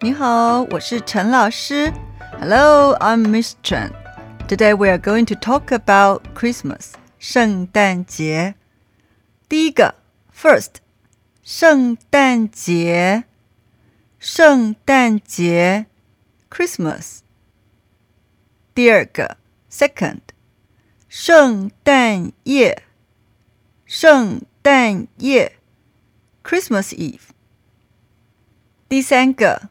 你好，我是陈老师。Hello, I'm Miss Chen. Today we are going to talk about Christmas. 圣诞节。第一个，First，圣诞节，圣诞节，Christmas。第二个，Second，圣诞夜，圣诞夜，Christmas Eve。第三个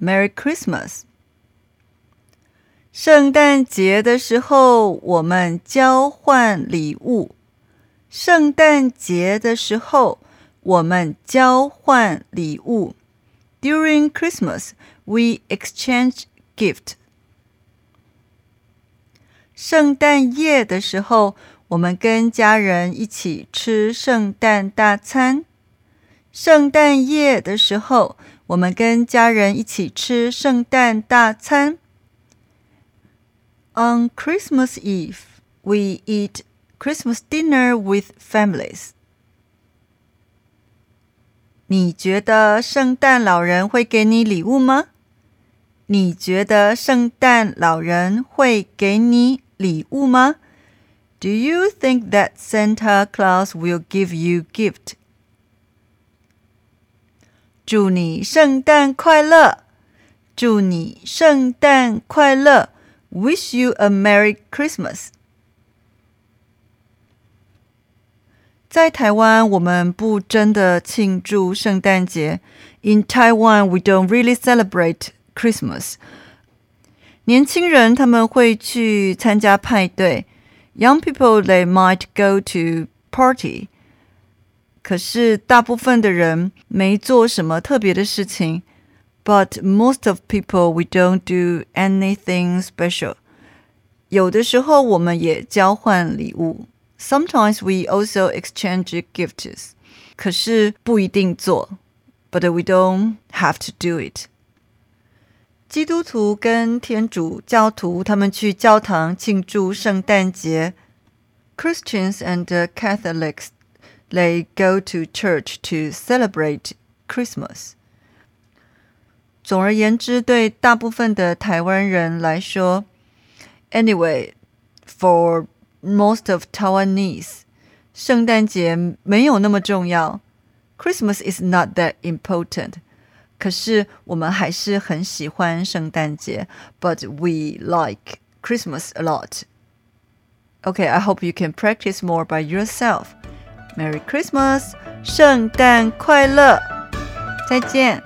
，Merry Christmas。圣诞节的时候，我们交换礼物。圣诞节的时候，我们交换礼物。During Christmas, we exchange gift. 圣诞夜的时候，我们跟家人一起吃圣诞大餐。圣诞夜的时候， 我们跟家人一起吃圣诞大餐。On Christmas Eve, we eat Christmas dinner with families. 你觉得圣诞老人会给你礼物吗？你觉得圣诞老人会给你礼物吗？Do you think that Santa Claus will give you gift? 祝你圣诞快乐！祝你圣诞快乐！Wish you a Merry Christmas。在台湾，我们不真的庆祝圣诞节。In Taiwan, we don't really celebrate Christmas。年轻人他们会去参加派对，Young people they might go to party。可是大部分的人没做什么特别的事情。but most of people we don't do anything special. 有的时候我们也交换礼物。Sometimes we also exchange gifts. 可是不一定做，but we don't have to do it. 基督徒跟天主教徒他们去教堂庆祝圣诞节。Christians and Catholics they go to church to celebrate Christmas. 总而言之，对大部分的台湾人来说，anyway, for most of Taiwanese，圣诞节没有那么重要。Christmas is not that important。可是我们还是很喜欢圣诞节，but we like Christmas a lot. Okay, I hope you can practice more by yourself. Merry Christmas，圣诞快乐！再见。